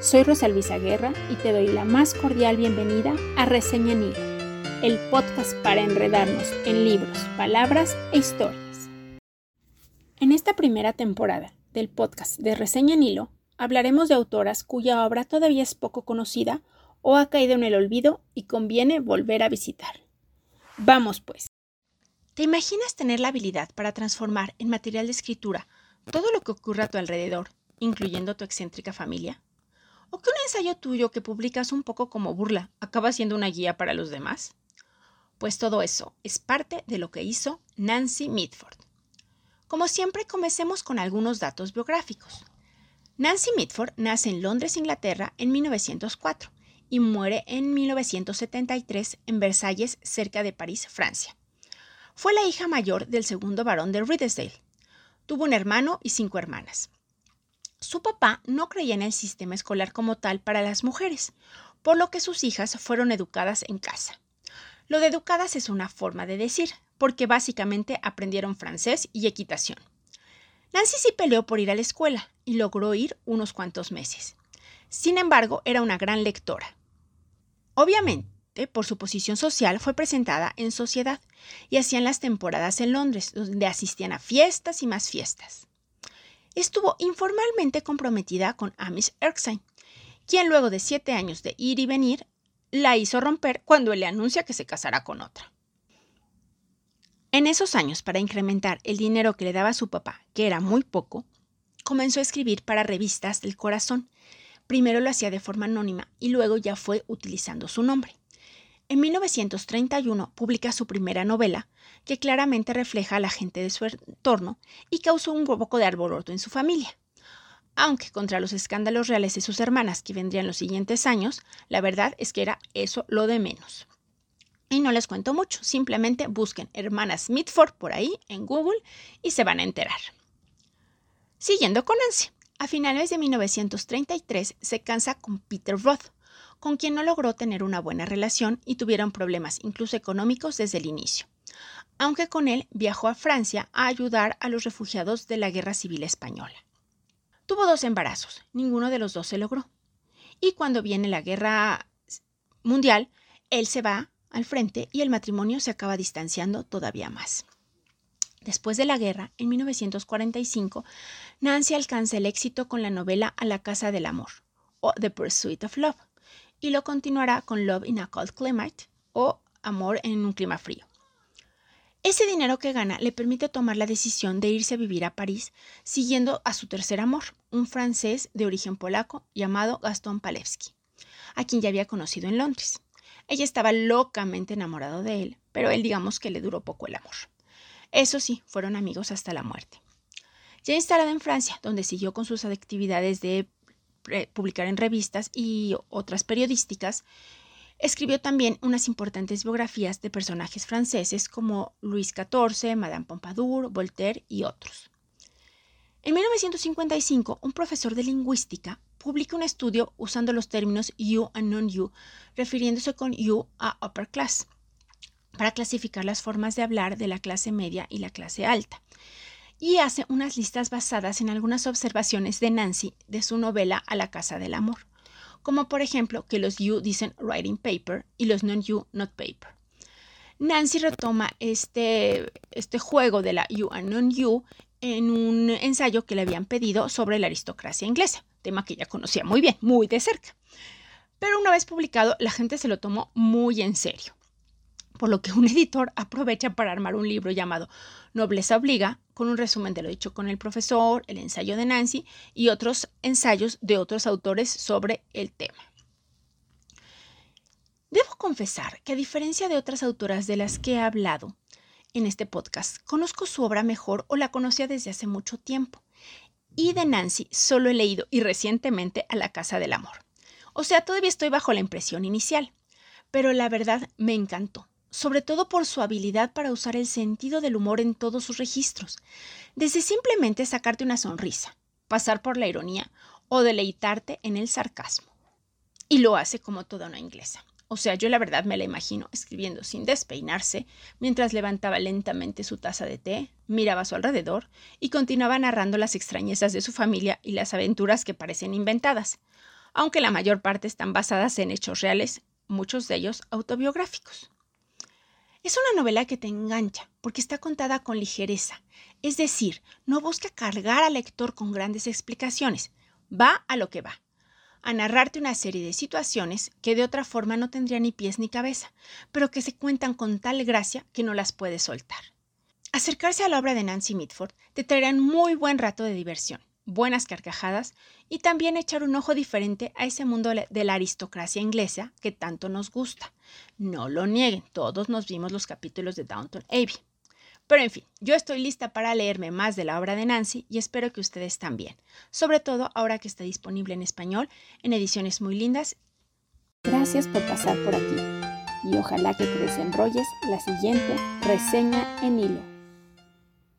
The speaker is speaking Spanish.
Soy Rosa Luisa Guerra y te doy la más cordial bienvenida a Reseña en Hilo, el podcast para enredarnos en libros, palabras e historias. En esta primera temporada del podcast de Reseña en Hilo, hablaremos de autoras cuya obra todavía es poco conocida o ha caído en el olvido y conviene volver a visitar. Vamos pues. ¿Te imaginas tener la habilidad para transformar en material de escritura todo lo que ocurre a tu alrededor, incluyendo tu excéntrica familia? ¿O que un ensayo tuyo que publicas un poco como burla acaba siendo una guía para los demás? Pues todo eso es parte de lo que hizo Nancy Mitford. Como siempre, comencemos con algunos datos biográficos. Nancy Mitford nace en Londres, Inglaterra, en 1904 y muere en 1973 en Versalles, cerca de París, Francia. Fue la hija mayor del segundo barón de Riddesdale. Tuvo un hermano y cinco hermanas. Su papá no creía en el sistema escolar como tal para las mujeres, por lo que sus hijas fueron educadas en casa. Lo de educadas es una forma de decir, porque básicamente aprendieron francés y equitación. Nancy sí peleó por ir a la escuela y logró ir unos cuantos meses. Sin embargo, era una gran lectora. Obviamente, por su posición social, fue presentada en sociedad y hacían las temporadas en Londres, donde asistían a fiestas y más fiestas estuvo informalmente comprometida con Amish Erskine, quien luego de siete años de ir y venir, la hizo romper cuando él le anuncia que se casará con otra. En esos años, para incrementar el dinero que le daba su papá, que era muy poco, comenzó a escribir para revistas del corazón. Primero lo hacía de forma anónima y luego ya fue utilizando su nombre. En 1931 publica su primera novela, que claramente refleja a la gente de su entorno y causó un poco de alboroto en su familia. Aunque contra los escándalos reales de sus hermanas que vendrían los siguientes años, la verdad es que era eso lo de menos. Y no les cuento mucho, simplemente busquen hermanas Mitford por ahí en Google y se van a enterar. Siguiendo con Nancy, a finales de 1933 se cansa con Peter Roth, con quien no logró tener una buena relación y tuvieron problemas incluso económicos desde el inicio. Aunque con él viajó a Francia a ayudar a los refugiados de la Guerra Civil Española. Tuvo dos embarazos, ninguno de los dos se logró. Y cuando viene la Guerra Mundial, él se va al frente y el matrimonio se acaba distanciando todavía más. Después de la guerra, en 1945, Nancy alcanza el éxito con la novela A la Casa del Amor, o The Pursuit of Love, y lo continuará con Love in a Cold Climate o Amor en un clima frío. Ese dinero que gana le permite tomar la decisión de irse a vivir a París, siguiendo a su tercer amor, un francés de origen polaco llamado Gaston Palevsky, a quien ya había conocido en Londres. Ella estaba locamente enamorado de él, pero él digamos que le duró poco el amor. Eso sí, fueron amigos hasta la muerte. Ya instalada en Francia, donde siguió con sus actividades de publicar en revistas y otras periodísticas, escribió también unas importantes biografías de personajes franceses como Luis XIV, Madame Pompadour, Voltaire y otros. En 1955, un profesor de lingüística publica un estudio usando los términos you and non-you, refiriéndose con you a upper class, para clasificar las formas de hablar de la clase media y la clase alta y hace unas listas basadas en algunas observaciones de Nancy de su novela A la Casa del Amor, como por ejemplo que los you dicen writing paper y los non-you not paper. Nancy retoma este, este juego de la you and non-you en un ensayo que le habían pedido sobre la aristocracia inglesa, tema que ella conocía muy bien, muy de cerca. Pero una vez publicado, la gente se lo tomó muy en serio por lo que un editor aprovecha para armar un libro llamado Nobleza Obliga, con un resumen de lo dicho con el profesor, el ensayo de Nancy y otros ensayos de otros autores sobre el tema. Debo confesar que a diferencia de otras autoras de las que he hablado en este podcast, conozco su obra mejor o la conocía desde hace mucho tiempo. Y de Nancy solo he leído y recientemente A la Casa del Amor. O sea, todavía estoy bajo la impresión inicial, pero la verdad me encantó sobre todo por su habilidad para usar el sentido del humor en todos sus registros, desde simplemente sacarte una sonrisa, pasar por la ironía o deleitarte en el sarcasmo. Y lo hace como toda una inglesa. O sea, yo la verdad me la imagino escribiendo sin despeinarse, mientras levantaba lentamente su taza de té, miraba a su alrededor y continuaba narrando las extrañezas de su familia y las aventuras que parecen inventadas. aunque la mayor parte están basadas en hechos reales, muchos de ellos autobiográficos. Es una novela que te engancha porque está contada con ligereza, es decir, no busca cargar al lector con grandes explicaciones, va a lo que va, a narrarte una serie de situaciones que de otra forma no tendrían ni pies ni cabeza, pero que se cuentan con tal gracia que no las puedes soltar. Acercarse a la obra de Nancy Mitford te traerá un muy buen rato de diversión, buenas carcajadas y también echar un ojo diferente a ese mundo de la aristocracia inglesa que tanto nos gusta. No lo nieguen, todos nos vimos los capítulos de Downton Abbey. Pero en fin, yo estoy lista para leerme más de la obra de Nancy y espero que ustedes también, sobre todo ahora que está disponible en español en ediciones muy lindas. Gracias por pasar por aquí y ojalá que te desenrolles la siguiente reseña en hilo.